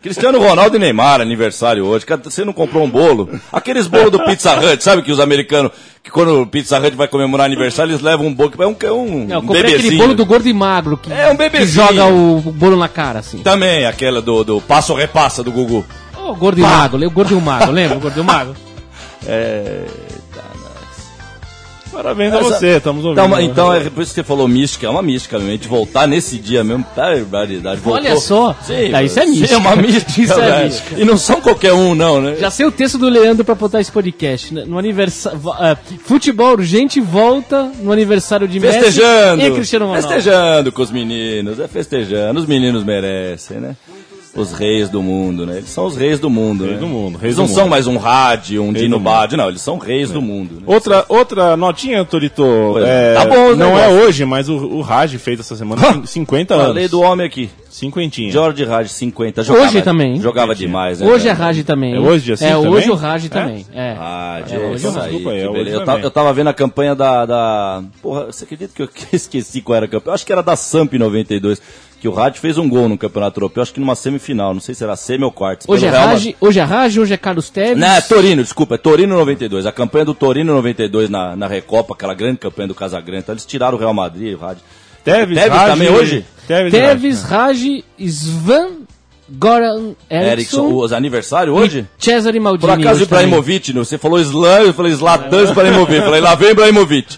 Cristiano Ronaldo e Neymar, aniversário hoje. Você não comprou um bolo? Aqueles bolos do Pizza Hut, sabe que os americanos, que quando o Pizza Hut vai comemorar aniversário, eles levam um bolo que é um, é um, não, bebezinho. aquele bolo do gordo e magro que, é um bebezinho. que joga o bolo na cara, assim. Também, aquela do, do passo repassa do Gugu. O oh, gordo e magro, o gordo e o magro, lembra o gordo e o magro? É... Parabéns a você, estamos ouvindo. Então, então, é por isso que você falou mística, é uma mística mesmo. A gente voltar nesse dia mesmo, tá. Olha só, Sim, ah, isso é mística. É uma mística, isso é mística. E não são qualquer um, não, né? Já sei o texto do Leandro pra botar esse podcast. Né? No aniversário. Uh, futebol urgente volta no aniversário de festejando, Messi e Cristiano Ronaldo. Festejando com os meninos, é festejando. Os meninos merecem, né? Os reis do mundo, né? Eles são os reis do mundo, reis né? Do mundo, reis eles não são mundo. mais um rádio, um Rei Dino Bad, não, eles são reis é. do mundo. Né? Outra, outra notinha, Torito. É, tá bom, Não é hoje, mas o, o Raj fez essa semana 50 anos. Falei do homem aqui. Cinquentinha. George Raj, 50. Jogava, hoje também. Jogava demais, né? Hoje é Raj também. É hoje 5 É também? hoje o Raj é? também. É. Raj, é, é hoje isso aí. Desculpa, é hoje eu, tava, eu tava vendo a campanha da, da... Porra, você acredita que eu esqueci qual era a campanha? Eu acho que era da Samp 92 que o Rádio fez um gol no Campeonato Europeu, acho que numa semifinal, não sei se era semi ou quarto. Hoje é, Raj, hoje é Raj, hoje é Carlos Teves. Não, é Torino, desculpa, é Torino 92. A campanha do Torino 92 na, na Recopa, aquela grande campanha do Casagrande, então eles tiraram o Real Madrid, o Rádio. Teves, Teves Raj, também hoje? Teves, Teves Raj, Svan, Goran Eriksson. os aniversário hoje? Cesare Maldini. Por acaso Ibrahimovic, você falou Islam, eu falei Zlatan Ibrahimovic. Eu falei, lá vem Ibrahimovic.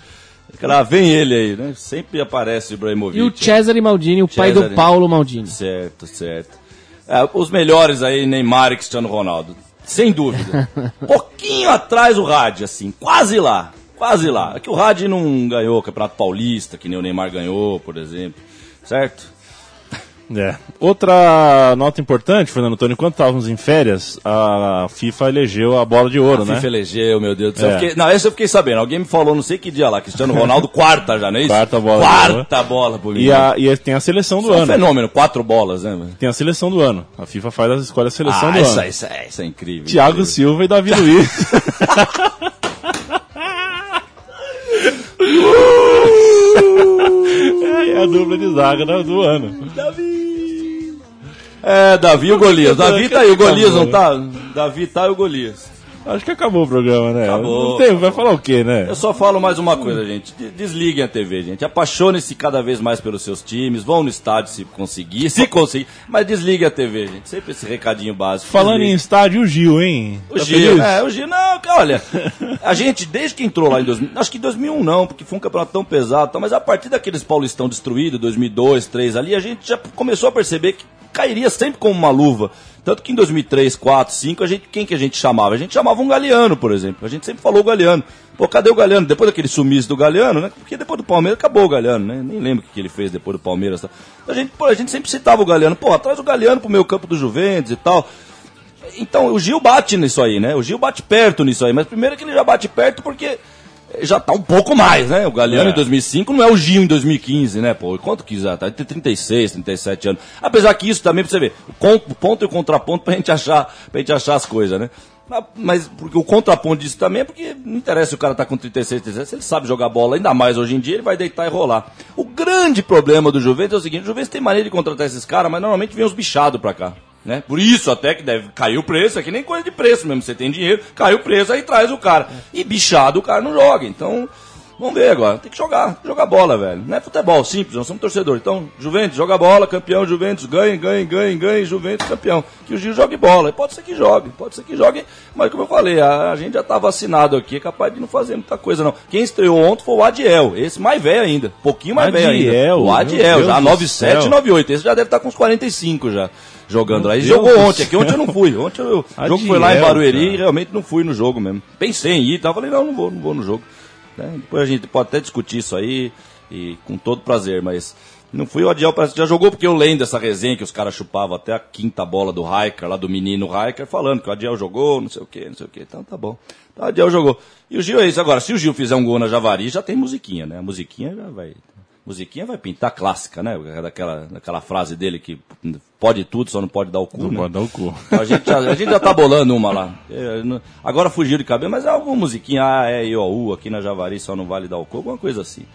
Lá vem ele aí, né? Sempre aparece o Ibrahimovic. E o Cesare Maldini, o Cesare. pai do Paulo Maldini. Certo, certo. É, os melhores aí, Neymar e Cristiano Ronaldo. Sem dúvida. Pouquinho atrás o Rádio, assim, quase lá. Quase lá. É que o Rádio não ganhou o Campeonato Paulista, que nem o Neymar ganhou, por exemplo. Certo? É. Outra nota importante, Fernando Antônio, enquanto estávamos em férias, a FIFA elegeu a bola de ouro, a né? A FIFA elegeu, meu Deus do céu. É. Fiquei, não, esse eu fiquei sabendo. Alguém me falou, não sei que dia lá, Cristiano Ronaldo, quarta já, não é isso? Quarta bola. Quarta bola, por e, a, e tem a seleção do ano. É um fenômeno, quatro bolas, né? Tem a seleção do ano. A FIFA faz, escolhe a seleção ah, do isso, ano. Isso, é, isso é incrível. Thiago incrível. Silva e Davi Luiz. é a dupla de zaga do ano. Davi! É, Davi e o Golias. Davi tá aí, o Golias não tá? Davi tá e o Golias. Acho que acabou o programa, né? Acabou. Tem, vai falar o quê, né? Eu só falo mais uma coisa, gente. Desliguem a TV, gente. Apaixone-se cada vez mais pelos seus times. Vão no estádio se conseguir, se conseguir. Mas desliguem a TV, gente. Sempre esse recadinho básico. Falando em estádio, o Gil, hein? O tá Gil, feliz? é, o Gil, não, olha. A gente, desde que entrou lá em 2000, acho que em 2001 não, porque foi um campeonato tão pesado, mas a partir daqueles paulistão destruídos, 2002, 2003 ali, a gente já começou a perceber que cairia sempre como uma luva. Tanto que em 2003, 4, 5, a gente, quem que a gente chamava? A gente chamava um Galeano, por exemplo. A gente sempre falou Galeano. Pô, cadê o Galeano? Depois daquele sumiço do Galeano, né? Porque depois do Palmeiras acabou o Galeano, né? Nem lembro o que ele fez depois do Palmeiras. Tá? A, gente, pô, a gente sempre citava o Galeano. Pô, traz o Galeano pro meio campo do Juventus e tal. Então, o Gil bate nisso aí, né? O Gil bate perto nisso aí. Mas primeiro que ele já bate perto porque já tá um pouco mais, né? O Galeano é. em 2005 não é o Gil em 2015, né? Pô, quanto quiser, tá? Tem 36, 37 anos. Apesar que isso também, pra você ver, o ponto e o contraponto pra gente achar, pra gente achar as coisas, né? Mas porque o contraponto disso também é porque não interessa se o cara tá com 36, 37, se ele sabe jogar bola, ainda mais hoje em dia, ele vai deitar e rolar. O grande problema do Juventus é o seguinte, o Juventus tem maneira de contratar esses caras, mas normalmente vem os bichados pra cá. Né? Por isso até que deve cair o preço, é que nem coisa de preço mesmo. Você tem dinheiro, cai o preço, aí traz o cara. E bichado o cara não joga. Então, vamos ver agora. Tem que jogar, jogar bola, velho. Não é futebol, simples, nós somos torcedores. Então, Juventus, joga bola, campeão, Juventus, ganhe, ganhe, ganhe, ganhe, Juventus, campeão. Que o Gil jogue bola. E pode ser que jogue, pode ser que jogue. Mas como eu falei, a, a gente já tá vacinado aqui, é capaz de não fazer muita coisa, não. Quem estreou ontem foi o Adiel, esse mais velho ainda. Pouquinho mais velho ainda. O Adiel, já 97, 98. Esse já deve estar tá com uns 45 já jogando lá. E jogou ontem, aqui ontem eu não fui. Ontem eu, o jogo foi lá em Barueri cara. e realmente não fui no jogo mesmo. Pensei em ir, tá? falei, não, não vou, não vou no jogo. Né? Depois a gente pode até discutir isso aí e com todo prazer, mas não fui o Adiel, já jogou porque eu lembro dessa resenha que os caras chupavam até a quinta bola do Raiker, lá do menino Raiker, falando que o Adiel jogou, não sei o que, não sei o que. Então tá bom. Então o Adiel jogou. E o Gil é isso. Agora, se o Gil fizer um gol na Javari, já tem musiquinha, né? A musiquinha já vai musiquinha vai pintar clássica, né? Daquela, daquela frase dele que pode tudo, só não pode dar o cu. Não né? pode dar o cu. A gente, já, a gente já tá bolando uma lá. É, agora fugiu de cabelo, mas é alguma musiquinha, ah, é IOU, aqui na Javari só não vale dar o cu, alguma coisa assim.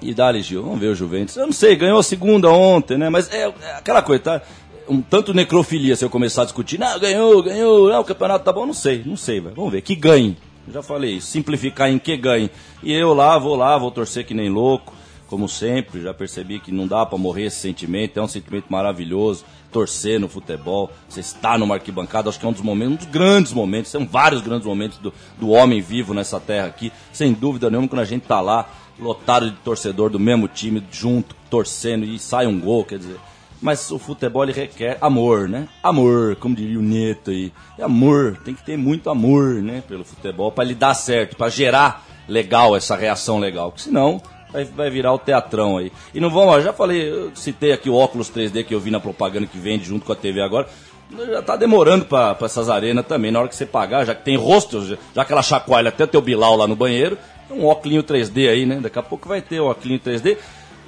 E dali, Gil, vamos ver o Juventus. Eu não sei, ganhou a segunda ontem, né? Mas é, é aquela coisa, tá? Um tanto necrofilia se eu começar a discutir, não, ganhou, ganhou, não, o campeonato tá bom, não sei, não sei, velho. Vamos ver, que ganhe. Já falei, simplificar em que ganhe. E eu lá, vou lá, vou torcer que nem louco, como sempre. Já percebi que não dá para morrer esse sentimento, é um sentimento maravilhoso. Torcer no futebol, você está numa arquibancada, acho que é um dos momentos, um dos grandes momentos, são vários grandes momentos do, do homem vivo nessa terra aqui, sem dúvida nenhuma, quando a gente tá lá, lotado de torcedor do mesmo time, junto, torcendo e sai um gol, quer dizer mas o futebol requer amor, né? Amor, como diria o Neto aí. É amor, tem que ter muito amor, né, pelo futebol para ele dar certo, para gerar legal essa reação legal, porque senão vai, vai virar o teatrão aí. E não vamos, já falei, eu citei aqui o óculos 3D que eu vi na propaganda que vende junto com a TV agora. Já tá demorando para essas arenas também, na hora que você pagar, já que tem rosto, já, já que ela chacoalha até teu Bilal lá no banheiro, um óculos 3D aí, né? Daqui a pouco vai ter o óculos 3D.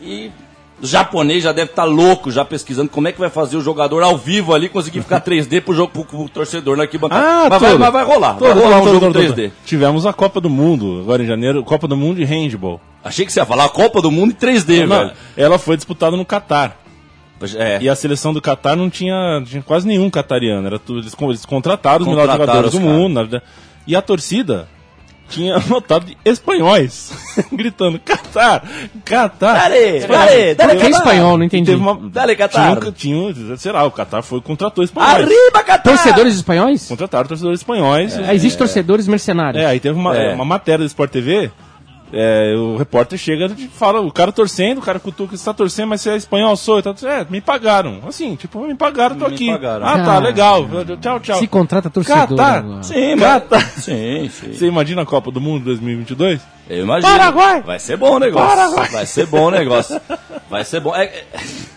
E o japonês já deve estar tá louco, já pesquisando como é que vai fazer o jogador ao vivo ali conseguir ficar 3D pro, jogo, pro, pro torcedor na arquibancada. Ah, mas, vai, mas vai rolar, todo, vai rolar um jogo todo, 3D. Tivemos a Copa do Mundo agora em janeiro, Copa do Mundo de Handball. Achei que você ia falar a Copa do Mundo em 3D, não, velho. Ela foi disputada no Catar. É. E a seleção do Catar não tinha, tinha quase nenhum catariano. Era tudo, eles, eles contrataram os melhores jogadores do mundo. E a torcida tinha notado de espanhóis gritando Catar, Catar. Dale, dale, dale, que é espanhol, não entendi. Teve uma, dale, Catar. Tinha, tinha, sei lá, o Catar foi contratou espanhóis. Arriba, Catar! Torcedores espanhóis? Contrataram torcedores espanhóis. É, Existem torcedores mercenários. É, aí teve uma, é. uma matéria do Sport TV é, o repórter chega e fala, o cara torcendo, o cara cutuca, você tá torcendo, mas você é espanhol, sou. Tá, é, me pagaram. Assim, tipo, me pagaram, tô me aqui. Pagaram. Ah, tá, legal. Tchau, tchau. Se contrata torcedor. Catar. Sim, Catar. Sim, sim. Você imagina a Copa do Mundo 2022? Eu imagino. Paraguai. Vai ser bom o negócio. Paraguai. Vai ser bom o negócio. Vai ser bom. É, é...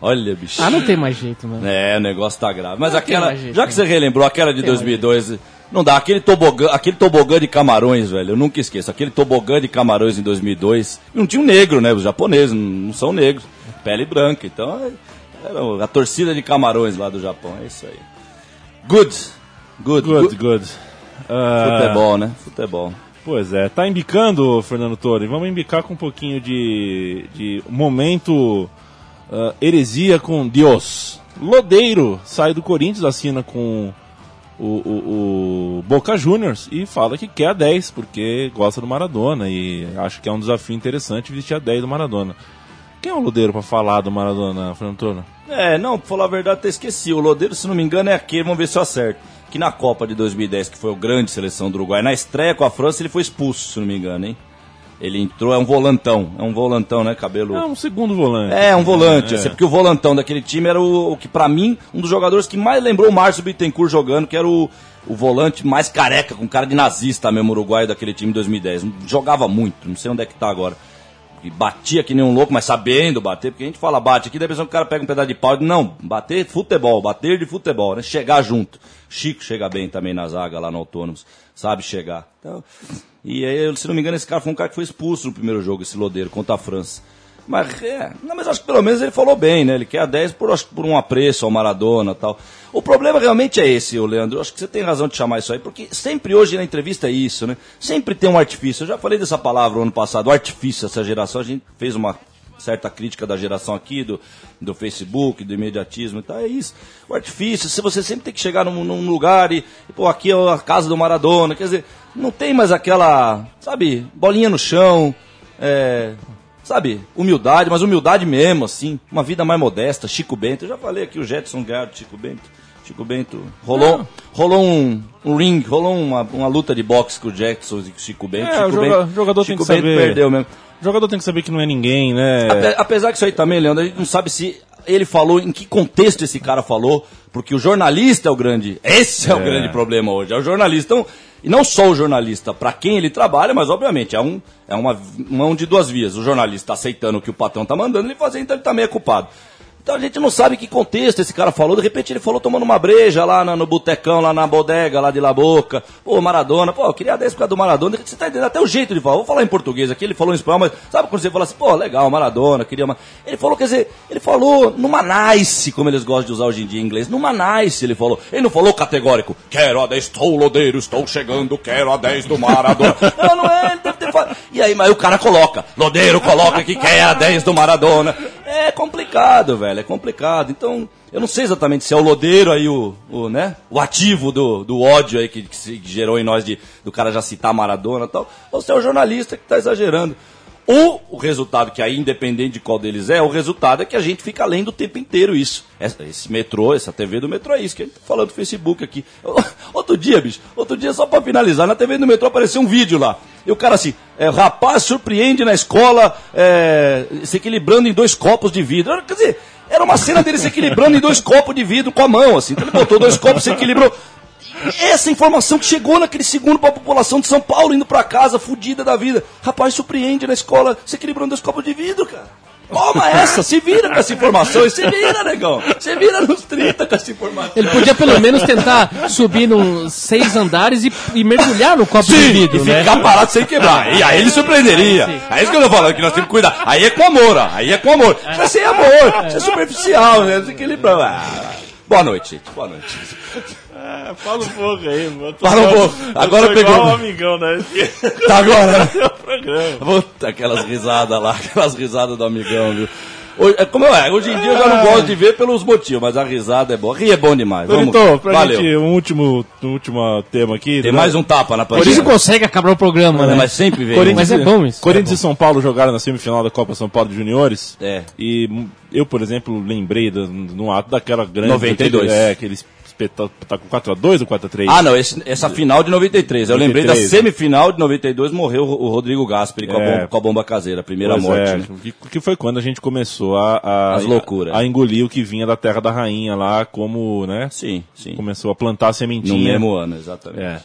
Olha, bicho. Ah, não tem mais jeito, mano. É, o negócio tá grave. Mas não aquela. Jeito, já que você relembrou aquela de 2002. Não dá, aquele tobogã, aquele tobogã de camarões, velho, eu nunca esqueço. Aquele tobogã de camarões em 2002. Não tinha um negro, né? Os japoneses não são negros. Pele branca. Então, era a torcida de camarões lá do Japão. É isso aí. Good. Good, good. good. Uh... Futebol, né? Futebol. Pois é, tá embicando, Fernando Torre. Vamos embicar com um pouquinho de, de momento uh, heresia com Deus. Lodeiro sai do Corinthians, assina com o, o, o, Boca Juniors e fala que quer a 10, porque gosta do Maradona e acha que é um desafio interessante vestir a 10 do Maradona. Quem é o Lodeiro para falar do Maradona, Fernando Antônio? É, não, pra falar a verdade, até esqueci. O Lodeiro, se não me engano, é aquele, vamos ver se eu acerto. Que na Copa de 2010, que foi a grande seleção do Uruguai, na estreia com a França, ele foi expulso, se não me engano, hein? Ele entrou, é um volantão, é um volantão, né? Cabelo. É um segundo volante. É, um volante, é. Assim, porque o volantão daquele time era o, o que, para mim, um dos jogadores que mais lembrou o Márcio Bittencourt jogando, que era o, o volante mais careca, com cara de nazista mesmo, uruguaio daquele time em 2010. Jogava muito, não sei onde é que tá agora. E batia que nem um louco, mas sabendo bater, porque a gente fala bate aqui, da pessoa que o cara pega um pedaço de pau e não, bater futebol, bater de futebol, né? Chegar junto. Chico chega bem também na zaga lá no Autônomos, sabe chegar. Então, e aí, se não me engano, esse cara foi um cara que foi expulso no primeiro jogo, esse Lodeiro, contra a França. Mas, é, não, mas acho que pelo menos ele falou bem, né? Ele quer a 10 por, por um apreço ao Maradona tal. O problema realmente é esse, Leandro. Acho que você tem razão de chamar isso aí, porque sempre hoje na entrevista é isso, né? Sempre tem um artifício. Eu já falei dessa palavra no ano passado, artifício, essa geração. A gente fez uma certa crítica da geração aqui, do, do Facebook, do imediatismo e tal. É isso. O artifício, se você sempre tem que chegar num, num lugar e, pô, aqui é a casa do Maradona. Quer dizer, não tem mais aquela, sabe, bolinha no chão, é, sabe, humildade, mas humildade mesmo, assim, uma vida mais modesta. Chico Bento, eu já falei aqui, o Jetson ganhou Chico Bento. Chico Bento rolou, rolou um, um ring, rolou uma, uma luta de boxe com o Jackson e com o Chico Bento. É, Chico o joga, Bento, jogador Chico tem que Bento saber. perdeu mesmo. O jogador tem que saber que não é ninguém, né? Apesar que isso aí também, Leandro, a gente não sabe se ele falou, em que contexto esse cara falou, porque o jornalista é o grande. Esse é, é. o grande problema hoje, é o jornalista. Então, e não só o jornalista, para quem ele trabalha, mas obviamente é, um, é uma mão de duas vias. O jornalista aceitando o que o patrão está mandando ele fazer, então ele também é culpado. Então a gente não sabe que contexto esse cara falou. De repente ele falou tomando uma breja lá no, no botecão, lá na bodega, lá de La Boca. Pô, Maradona. Pô, eu queria 10 por causa do Maradona. Você tá entendendo até o jeito de falar. Vou falar em português aqui, ele falou em espanhol, mas sabe quando você fala assim, pô, legal, Maradona, queria uma... Ele falou, quer dizer, ele falou numa nice, como eles gostam de usar hoje em dia em inglês. Numa nice, ele falou. Ele não falou categórico, quero a 10, estou lodeiro, estou chegando, quero a 10 do Maradona. não, não é, ele deve ter falado. E aí, mas o cara coloca, lodeiro coloca que quer a 10 do Maradona. É complicado, velho, é complicado. Então, eu não sei exatamente se é o lodeiro aí, o, o, né, o ativo do, do ódio aí que, que, se, gerou em nós de, do cara já citar Maradona e tal, ou se é o jornalista que está exagerando. Ou o resultado, que aí, independente de qual deles é, o resultado é que a gente fica lendo o tempo inteiro isso. Esse, esse metrô, essa TV do metrô é isso, que a gente tá falando do Facebook aqui. Outro dia, bicho, outro dia, só para finalizar, na TV do metrô apareceu um vídeo lá. E o cara assim, é, rapaz surpreende na escola é, se equilibrando em dois copos de vidro. Quer dizer, era uma cena dele se equilibrando em dois copos de vidro com a mão, assim. Então ele botou dois copos, se equilibrou. Essa informação que chegou naquele segundo para a população de São Paulo indo para casa, fudida da vida. Rapaz, surpreende na escola, se equilibrando dois copos de vidro, cara. Toma essa, se vira com essa informação e se vira, negão. Se vira nos 30 com essa informação. Ele podia pelo menos tentar subir nos seis andares e, e mergulhar no copo Sim, de vidro, e né? ficar parado sem quebrar. E aí ele surpreenderia. É isso que eu tô falando, que nós temos que cuidar. Aí é com amor, ó. Aí é com amor. Isso é sem amor, isso é superficial, né? Desequilibrado. Ah, boa noite, gente. Boa noite. É, fala um pouco aí, mano. Fala um pouco. Agora pegou. Igual um amigão, né? Tá agora. Né? Puta, aquelas risadas lá, aquelas risadas do amigão, viu? Hoje, é como é, hoje em dia eu já não gosto de ver pelos motivos, mas a risada é boa. Rir é bom demais. Vamos, então, pra Valeu. gente, um último, um último tema aqui. Tem né? mais um tapa na. Por isso consegue acabar o programa, né? Mas sempre vem. Corinthians, mas é bom isso. Corinthians é e São Paulo jogaram na semifinal da Copa São Paulo de Juniores. É. E eu, por exemplo, lembrei do, no ato daquela grande... 92. É, aqueles tá com 4x2 ou 4x3? Ah, não, esse, essa final de 93. Eu 93, lembrei da semifinal de 92, morreu o Rodrigo Gasperi com, é, com, a bomba caseira, a primeira pois morte. É, né? que, que, foi quando a gente começou a, a, As loucuras. A, a, engolir o que vinha da terra da rainha lá, como, né? Sim, sim. Começou a plantar a sementinha. No mesmo ano, exatamente. É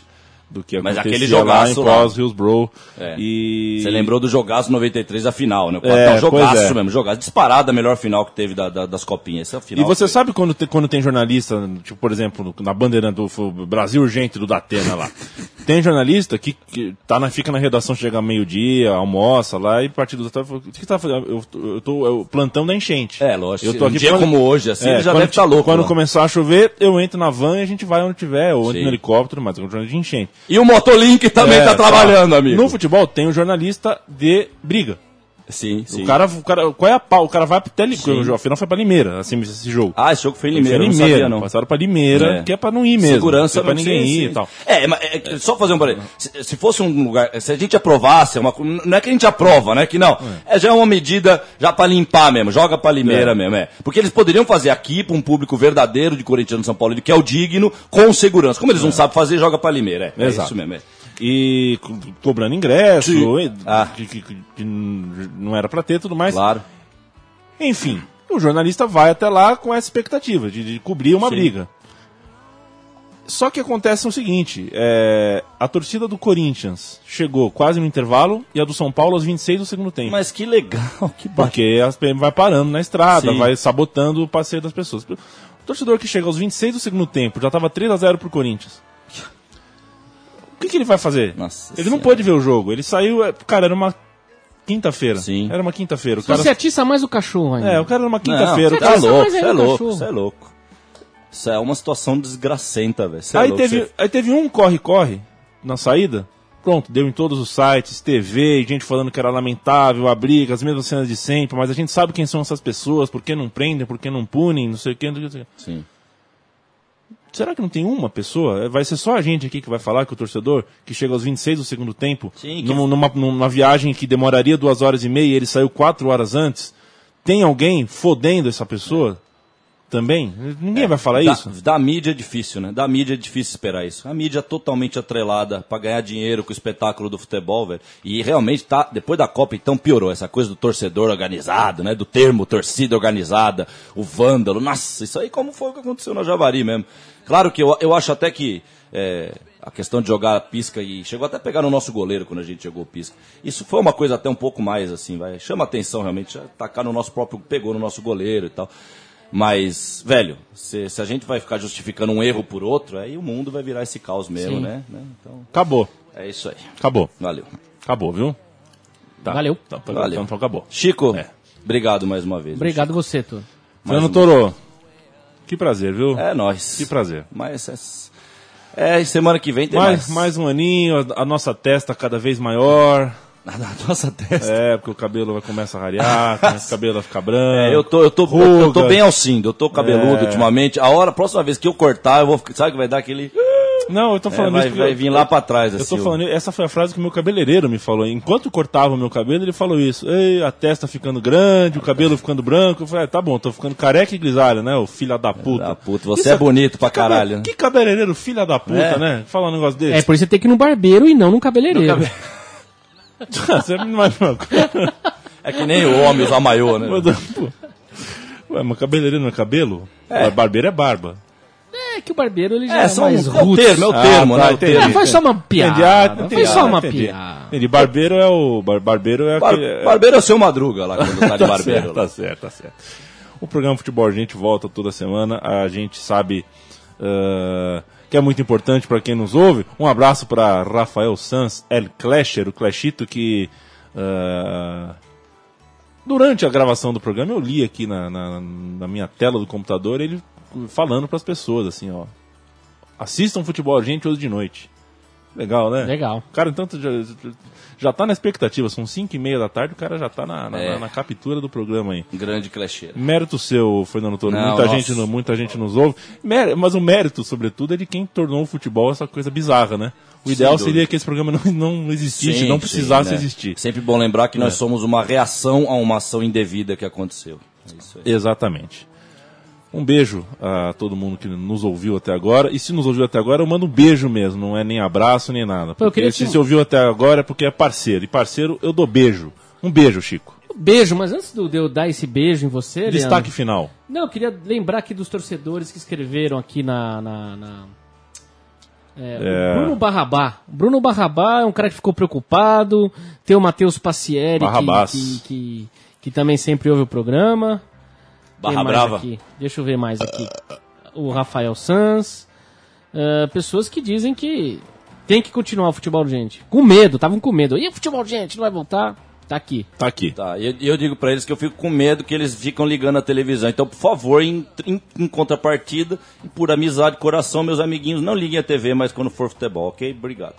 do que Mas aquele jogaço lá em Cross, Hillsborough. É. E... Você lembrou do jogaço 93 da final, né? É, jogaço é. mesmo, jogaço. Disparado a melhor final que teve da, da, das copinhas. Essa final e você foi... sabe quando, te, quando tem jornalista, tipo, por exemplo, na bandeira do Brasil Urgente do Datena lá. tem jornalista que, que tá na, fica na redação, chega meio-dia, almoça lá e partido do o que você tá fazendo? Eu, eu tô eu, plantão da enchente. É, lógico. Eu tô aqui um dia como hoje, assim, é, já deve estar tá louco. Quando lá. começar a chover, eu entro na van e a gente vai onde tiver, ou entro no helicóptero, mas é um jornalista de enchente. E o Motolink também está é, tá trabalhando, amigo. No futebol tem um jornalista de briga. Sim, sim. O cara, o cara, qual é a pau? O cara vai até Limeira. Afinal foi pra Limeira, assim, esse jogo. Ah, esse jogo foi em Limeira. Foi em Limeira, não sabia, não. Passaram pra Limeira, é. que é pra não ir mesmo. Segurança é pra ninguém ir e tal. É, mas é, só fazer um parênteses. Se, se, fosse um lugar, se a gente aprovasse, uma, não é que a gente aprova, né? Que não. É, é já é uma medida já pra limpar mesmo, joga pra Limeira é. mesmo, é. Porque eles poderiam fazer aqui pra um público verdadeiro de corintiano São Paulo, que é o digno, com segurança. Como eles não é. sabem fazer, joga pra Limeira. É, é isso mesmo. É e cobrando ingresso, ah. que, que, que, não era para ter tudo mais. Claro. Enfim, o jornalista vai até lá com essa expectativa de, de cobrir uma Sim. briga. Só que acontece o seguinte: é, a torcida do Corinthians chegou quase no intervalo e a do São Paulo aos 26 do segundo tempo. Mas que legal, que Porque as PM vai parando na estrada, Sim. vai sabotando o passeio das pessoas. O torcedor que chega aos 26 do segundo tempo já estava 3 a 0 pro Corinthians que, que ele vai fazer? Nossa ele senhora. não pôde ver o jogo. Ele saiu. É, cara, era uma quinta-feira. Sim. Era uma quinta-feira. Cara... Você atiça mais o cachorro ainda. É, o cara era uma quinta-feira. É louco, você é louco, você é louco. Isso é uma situação desgracenta, velho. É aí, louco, teve, aí teve um corre-corre na saída. Pronto, deu em todos os sites, TV, gente falando que era lamentável a briga, as mesmas cenas de sempre, mas a gente sabe quem são essas pessoas, por que não prendem, por que não punem, não sei o que. Não sei o que. Sim. Será que não tem uma pessoa? Vai ser só a gente aqui que vai falar que o torcedor, que chega aos 26 do segundo tempo, Sim, que... numa, numa, viagem que demoraria duas horas e meia e ele saiu quatro horas antes, tem alguém fodendo essa pessoa? Também? Ninguém é, vai falar da, isso? Da mídia é difícil, né? Da mídia é difícil esperar isso. A mídia é totalmente atrelada para ganhar dinheiro com o espetáculo do futebol, velho. E realmente tá, depois da Copa então piorou essa coisa do torcedor organizado, né? Do termo torcida organizada, o vândalo. Nossa, isso aí como foi o que aconteceu na Javari mesmo. Claro que eu, eu acho até que é, a questão de jogar pisca e chegou até a pegar no nosso goleiro quando a gente jogou pisca. Isso foi uma coisa até um pouco mais assim, vai, chama atenção realmente, atacar no nosso próprio, pegou no nosso goleiro e tal. Mas, velho, se, se, a gente vai ficar justificando um erro por outro, aí o mundo vai virar esse caos mesmo, né? né? Então, acabou. É isso aí. Acabou. Valeu. Acabou, viu? Tá. Valeu. Tá, tá, Valeu. Então acabou. Chico, é. obrigado mais uma vez. Obrigado Chico. você, Toro. Fernando Toro, que prazer, viu? É nóis. Que prazer. Mas é, é semana que vem tem mais. Mais, mais um aninho, a, a nossa testa cada vez maior. Na nossa testa. É, porque o cabelo vai começar a rarear, o cabelo vai ficar branco. É, eu tô, eu tô, eu, eu, tô bem alcindo, eu tô cabeludo é. ultimamente. A hora, a próxima vez que eu cortar, eu vou, sabe que vai dar aquele não, eu tô é, falando é, vai, isso. Vai vir lá pra trás, assim. Eu tô falando, essa foi a frase que o meu cabeleireiro me falou. Enquanto cortava o meu cabelo, ele falou isso. Ei, a testa ficando grande, o cabelo ficando branco. Eu falei, ah, tá bom, tô ficando careca e grisalho, né? O filho da puta. Da puta. Você isso é bonito pra caralho. Que cabeleireiro filha da puta, é. né? Fala um negócio desse. É, por isso você tem que ir no barbeiro e não no cabeleireiro. No cabe... você não vai É que nem o homem usar maiô, né? Ué, mas cabeleireiro não é cabelo? É. Barbeiro é barba. É que o barbeiro ele já é, é mais um, É o termo, é o termo, ah, né? Tá, entendi, ah, foi só uma piada. Entendi, ah, entendi, foi só uma entendi. piada. Entendi. Barbeiro é o. Bar, barbeiro é Bar, aquele. Barbeiro é o seu madruga lá quando tá de tá barbeiro. Certo, tá certo, tá certo. O programa Futebol a gente volta toda semana. A gente sabe. Uh, que é muito importante para quem nos ouve. Um abraço para Rafael Sanz, El Clasher, o Clashito, que uh, durante a gravação do programa eu li aqui na, na, na minha tela do computador ele falando para as pessoas, assim, ó. Assistam futebol gente hoje de noite. Legal, né? Legal. Cara, então já, já tá na expectativa, são 5 e meia da tarde, o cara já tá na, na, é. na, na captura do programa aí. Grande clichê. Mérito seu, Fernando Toro. Não, muita, gente, muita gente nos ouve. Mas o mérito, sobretudo, é de quem tornou o futebol essa coisa bizarra, né? O ideal seria que esse programa não, não existisse, sim, não precisasse sim, né? existir. Sempre bom lembrar que é. nós somos uma reação a uma ação indevida que aconteceu. É Exatamente. Um beijo a todo mundo que nos ouviu até agora. E se nos ouviu até agora, eu mando um beijo mesmo, não é nem abraço nem nada. Porque se você ouviu até agora é porque é parceiro. E parceiro, eu dou beijo. Um beijo, Chico. Beijo, mas antes de eu dar esse beijo em você. Destaque Leandro, final. Não, eu queria lembrar aqui dos torcedores que escreveram aqui na. na, na é, é... Bruno Barrabá. Bruno Barrabá é um cara que ficou preocupado. Tem o Matheus Passieri, que, que, que, que também sempre ouve o programa. Barra Brava. Aqui? Deixa eu ver mais aqui. O Rafael Sanz. Uh, pessoas que dizem que tem que continuar o futebol gente. Com medo, estavam com medo. E o futebol gente não vai voltar? Tá aqui. Tá aqui. Tá, e eu, eu, digo para eles que eu fico com medo que eles ficam ligando a televisão. Então, por favor, em, em, em contrapartida, por amizade, coração, meus amiguinhos, não liguem a TV mais quando for futebol, ok? Obrigado.